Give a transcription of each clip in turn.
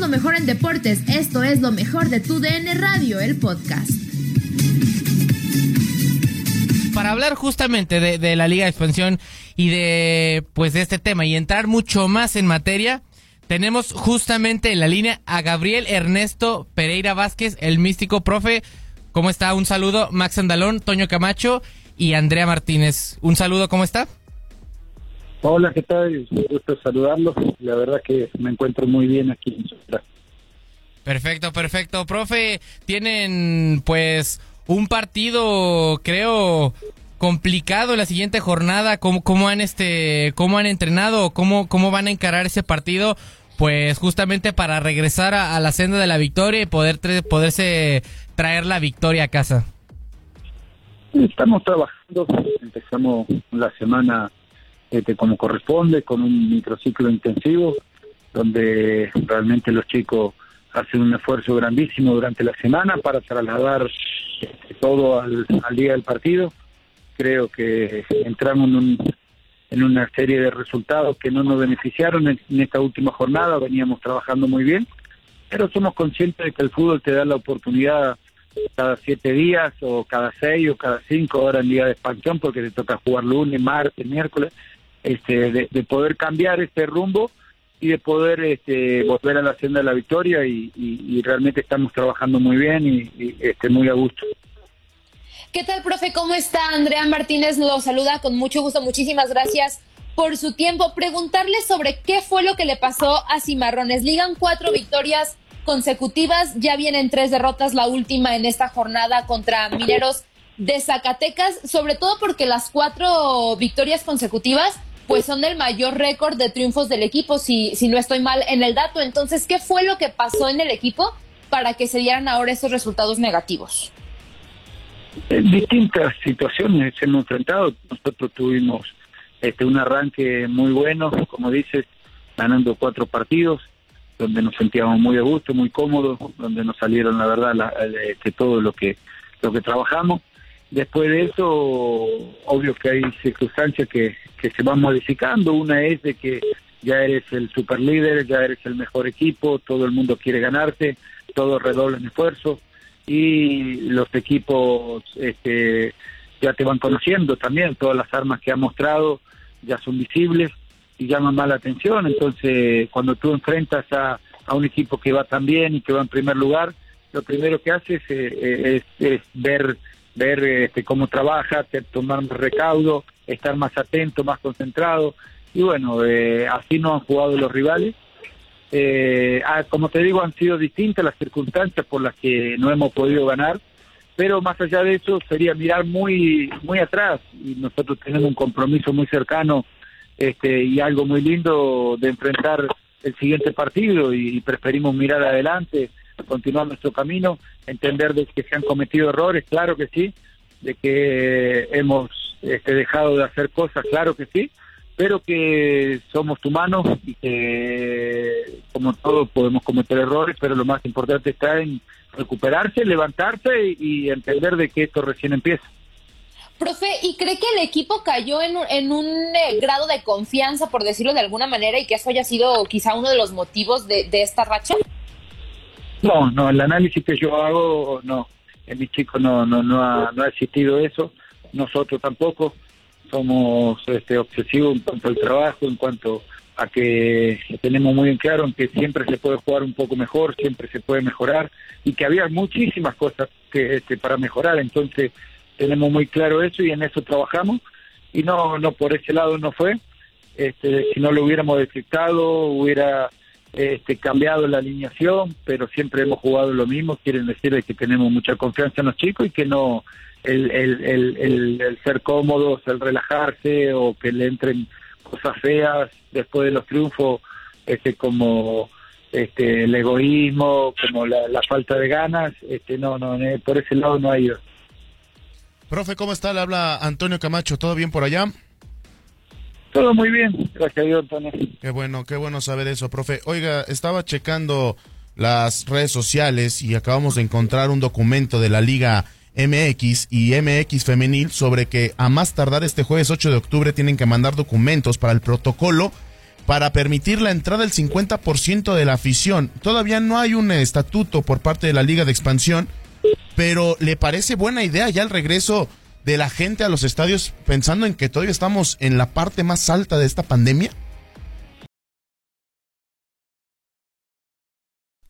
Lo mejor en deportes. Esto es lo mejor de tu DN Radio, el podcast. Para hablar justamente de, la Liga de Expansión y de pues de este tema y entrar mucho más en materia, tenemos justamente en la línea a Gabriel Ernesto Pereira Vázquez, el místico profe. ¿Cómo está? Un saludo, Max Andalón, Toño Camacho y Andrea Martínez. Un saludo, ¿cómo está? Hola, ¿qué tal? Un gusto saludarlos. La verdad que me encuentro muy bien aquí en Sucre. Perfecto, perfecto. Profe, tienen pues un partido, creo, complicado la siguiente jornada. ¿Cómo, cómo han este, cómo han entrenado? ¿Cómo, ¿Cómo van a encarar ese partido? Pues justamente para regresar a, la senda de la victoria y poder poderse traer la victoria a casa. Estamos trabajando, empezamos la semana este, como corresponde, con un microciclo intensivo, donde realmente los chicos hacen un esfuerzo grandísimo durante la semana para trasladar este, todo al, día del partido. Creo que entramos en, un, en una serie de resultados que no nos beneficiaron en, esta última jornada, veníamos trabajando muy bien, pero somos conscientes de que el fútbol te da la oportunidad cada siete días o cada seis o cada cinco horas en día de expansión porque te toca jugar lunes, martes, miércoles este, de, poder cambiar este rumbo y de poder este, volver a la senda de la victoria y, realmente estamos trabajando muy bien y, este, muy a gusto. ¿Qué tal, profe? ¿Cómo está? Andrea Martínez lo saluda con mucho gusto. Muchísimas gracias por su tiempo. Preguntarle sobre qué fue lo que le pasó a Cimarrones. Ligan cuatro victorias consecutivas, ya vienen tres derrotas, la última en esta jornada contra Mineros de Zacatecas, sobre todo porque las cuatro victorias consecutivas pues son el mayor récord de triunfos del equipo, si, si no estoy mal en el dato. Entonces, ¿qué fue lo que pasó en el equipo para que se dieran ahora esos resultados negativos? En distintas situaciones hemos enfrentado. Nosotros tuvimos este un arranque muy bueno, como dices, ganando cuatro partidos, donde nos sentíamos muy de gusto, muy cómodos, donde nos salieron, la verdad, la, este, todo lo que lo que trabajamos. Después de eso, obvio que hay circunstancias que, que se van modificando. Una es de que ya eres el super líder, ya eres el mejor equipo, todo el mundo quiere ganarte, todos redoblan esfuerzo y los equipos este, ya te van conociendo también, todas las armas que ha mostrado ya son visibles y llaman más la atención. Entonces, cuando tú enfrentas a, a un equipo que va tan bien y que va en primer lugar, lo primero que haces eh, es, es ver ver este, cómo trabaja, tomar más recaudo, estar más atento, más concentrado. Y bueno, eh, así no han jugado los rivales. Eh, ah, como te digo, han sido distintas las circunstancias por las que no hemos podido ganar, pero más allá de eso sería mirar muy muy atrás y nosotros tenemos un compromiso muy cercano este y algo muy lindo de enfrentar el siguiente partido y preferimos mirar adelante continuar nuestro camino, entender de que se han cometido errores, claro que sí, de que hemos este, dejado de hacer cosas, claro que sí, pero que somos humanos y que como todos podemos cometer errores, pero lo más importante está en recuperarse, levantarse y, entender de que esto recién empieza. Profe, ¿y cree que el equipo cayó en en un eh, grado de confianza, por decirlo de alguna manera, y que eso haya sido quizá uno de los motivos de, de esta racha? No, no, el análisis que yo hago, no. En mi chico no, no, no, ha, no ha existido eso. Nosotros tampoco somos este, obsesivos en cuanto al trabajo, en cuanto a que tenemos muy en claro que siempre se puede jugar un poco mejor, siempre se puede mejorar y que había muchísimas cosas que este, para mejorar, entonces tenemos muy claro eso y en eso trabajamos y no no por ese lado no fue, este, si no lo hubiéramos detectado hubiera este, cambiado la alineación, pero siempre hemos jugado lo mismo, quieren decir que tenemos mucha confianza en los chicos y que no el, el, el, el, ser cómodos, el relajarse o que le entren cosas feas después de los triunfos, este como este el egoísmo, como la, falta de ganas, este no, no, por ese lado no ha ido. Profe, ¿cómo está? Le habla Antonio Camacho, ¿todo bien por allá? Todo muy bien, gracias a Dios, Antonio. Qué bueno, qué bueno saber eso, profe. Oiga, estaba checando las redes sociales y acabamos de encontrar un documento de la Liga MX y MX Femenil sobre que a más tardar este jueves 8 de octubre tienen que mandar documentos para el protocolo para permitir la entrada del 50% de la afición. Todavía no hay un estatuto por parte de la Liga de Expansión, pero ¿le parece buena idea ya el regreso de la gente a los estadios pensando en que todavía estamos en la parte más alta de esta pandemia?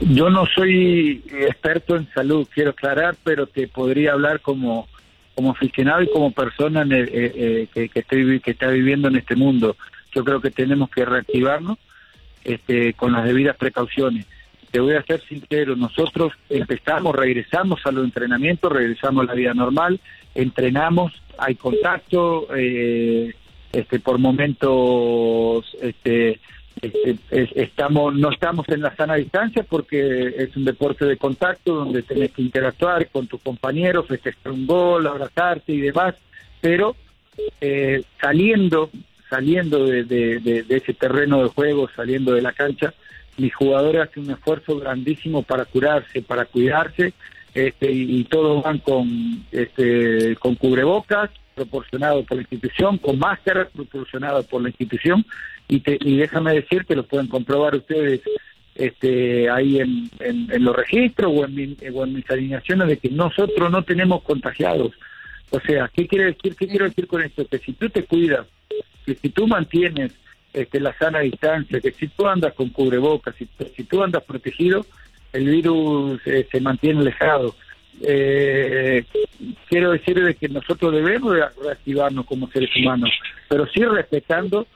Yo no soy experto en salud, quiero aclarar, pero te podría hablar como, como aficionado y como persona eh, eh, que, que, estoy, que está viviendo en este mundo. Yo creo que tenemos que reactivarnos este, con las debidas precauciones. Te voy a ser sincero, nosotros empezamos, regresamos a los entrenamientos, regresamos a la vida normal, entrenamos, hay contacto, eh, este, por momentos este, estamos no estamos en la sana distancia porque es un deporte de contacto donde tenés que interactuar con tus compañeros, festejar un gol, abrazarte y demás, pero eh, saliendo saliendo de, ese terreno de juego, saliendo de la cancha, mis jugadores hacen un esfuerzo grandísimo para curarse, para cuidarse, este, y, todos van con este, con cubrebocas proporcionado por la institución, con máscaras proporcionadas por la institución, y, y déjame decir que lo pueden comprobar ustedes este, ahí en, en, los registros o en, o en mis alineaciones de que nosotros no tenemos contagiados. O sea, ¿qué quiere decir? ¿Qué quiero decir con esto? Que si tú te cuidas, que si tú mantienes este, la sana distancia, que si tú andas con cubrebocas, si, si tú andas protegido, el virus eh, se mantiene alejado. Eh, quiero decir de que nosotros debemos reactivarnos como seres humanos, pero sí respetando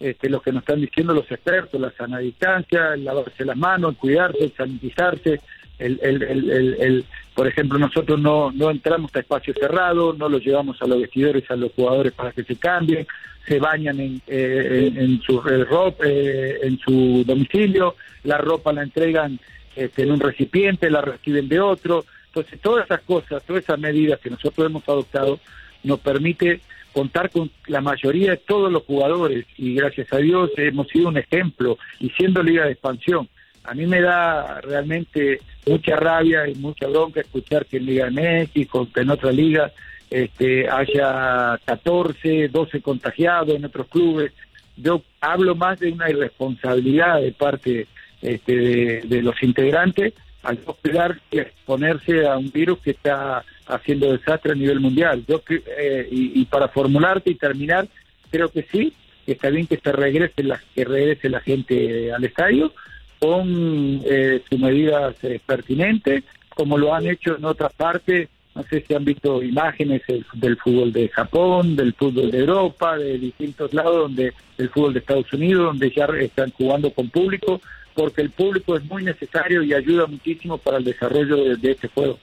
este, lo que nos están diciendo los expertos, la sana distancia, el lavarse las manos, el cuidarse, el sanitizarse, el, el, el, el, por ejemplo, nosotros no, no entramos a espacios cerrados, no los llevamos a los vestidores, a los jugadores para que se cambien, se bañan en, eh, en, su ropa, eh, en su domicilio, la ropa la entregan este, en un recipiente, la reciben de otro. Entonces, todas esas cosas, todas esas medidas que nosotros hemos adoptado, nos permite contar con la mayoría de todos los jugadores y gracias a Dios hemos sido un ejemplo y siendo liga de expansión. A mí me da realmente mucha rabia y mucha bronca escuchar que en Liga de México, que en otra liga este, haya 14, 12 contagiados en otros clubes. Yo hablo más de una irresponsabilidad de parte este, de, los integrantes al no cuidar y exponerse a un virus que está haciendo desastre a nivel mundial. Yo eh, y, para formularte y terminar, creo que sí, está bien que se regrese la, que regrese la gente al estadio con eh, sus medidas eh, pertinentes, como lo han hecho en otras partes no sé si han visto imágenes del fútbol de Japón, del fútbol de Europa, de distintos lados, donde el fútbol de Estados Unidos, donde ya están jugando con público, porque el público es muy necesario y ayuda muchísimo para el desarrollo de, este juego.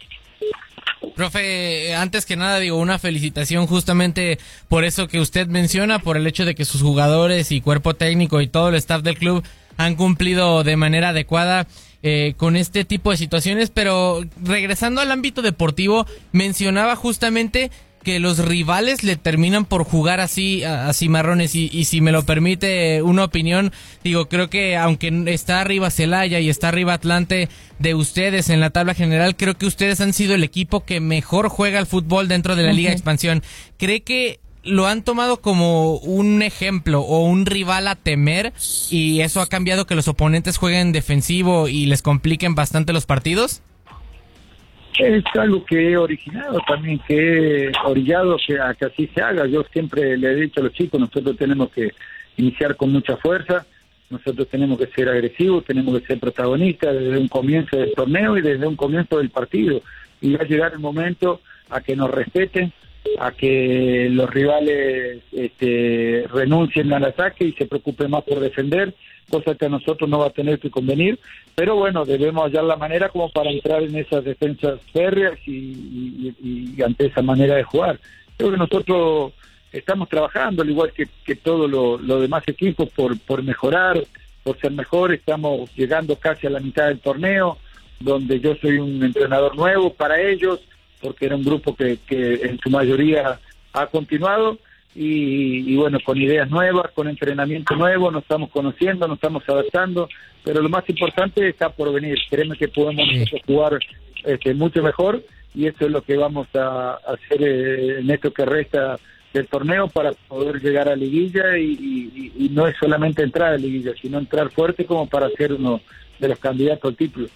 Profe, antes que nada digo una felicitación justamente por eso que usted menciona, por el hecho de que sus jugadores y cuerpo técnico y todo el staff del club han cumplido de manera adecuada eh, con este tipo de situaciones, pero regresando al ámbito deportivo, mencionaba justamente que los rivales le terminan por jugar así a, Cimarrones y, y, si me lo permite una opinión digo creo que aunque está arriba Celaya y está arriba Atlante de ustedes en la tabla general creo que ustedes han sido el equipo que mejor juega al fútbol dentro de la Liga Expansión. Cree que lo han tomado como un ejemplo o un rival a temer y eso ha cambiado que los oponentes jueguen defensivo y les compliquen bastante los partidos? Es algo que he originado también, que he orillado a que así se haga. Yo siempre le he dicho a los chicos, nosotros tenemos que iniciar con mucha fuerza, nosotros tenemos que ser agresivos, tenemos que ser protagonistas desde un comienzo del torneo y desde un comienzo del partido. Y va a llegar el momento a que nos respeten, a que los rivales este, renuncien al ataque y se preocupen más por defender, cosa que a nosotros no va a tener que convenir, pero bueno, debemos hallar la manera como para entrar en esas defensas férreas y, ante esa manera de jugar. Creo que nosotros estamos trabajando, al igual que, que todos los demás equipos, por, por mejorar, por ser mejor, estamos llegando casi a la mitad del torneo, donde yo soy un entrenador nuevo para ellos, porque era un grupo que, que en su mayoría ha continuado y, bueno, con ideas nuevas, con entrenamiento nuevo, nos estamos conociendo, nos estamos adaptando, pero lo más importante está por venir. Créeme que podemos jugar este, mucho mejor y eso es lo que vamos a, hacer eh, en esto que resta del torneo para poder llegar a liguilla y, y, no es solamente entrar a liguilla, sino entrar fuerte como para ser uno de los candidatos al título.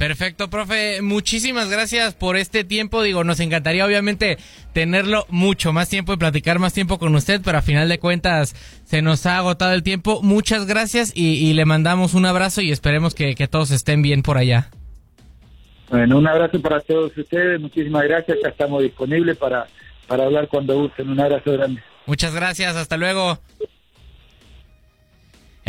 Perfecto, profe. Muchísimas gracias por este tiempo. Digo, nos encantaría obviamente tenerlo mucho más tiempo y platicar más tiempo con usted, pero a final de cuentas se nos ha agotado el tiempo. Muchas gracias y, le mandamos un abrazo y esperemos que, todos estén bien por allá. Bueno, un abrazo para todos ustedes. Muchísimas gracias. Ya estamos disponibles para, para hablar cuando gusten. Un abrazo grande. Muchas gracias. Hasta luego.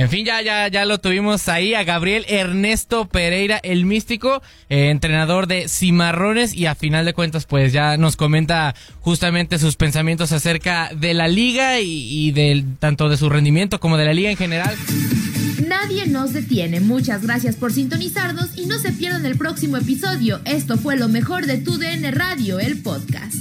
En fin, ya, ya, ya lo tuvimos ahí a Gabriel Ernesto Pereira, el místico, eh, entrenador de Cimarrones, y a final de cuentas, pues ya nos comenta justamente sus pensamientos acerca de la liga y, y del tanto de su rendimiento como de la liga en general. Nadie nos detiene. Muchas gracias por sintonizarnos y no se pierdan el próximo episodio. Esto fue lo mejor de Tu DN Radio, el podcast.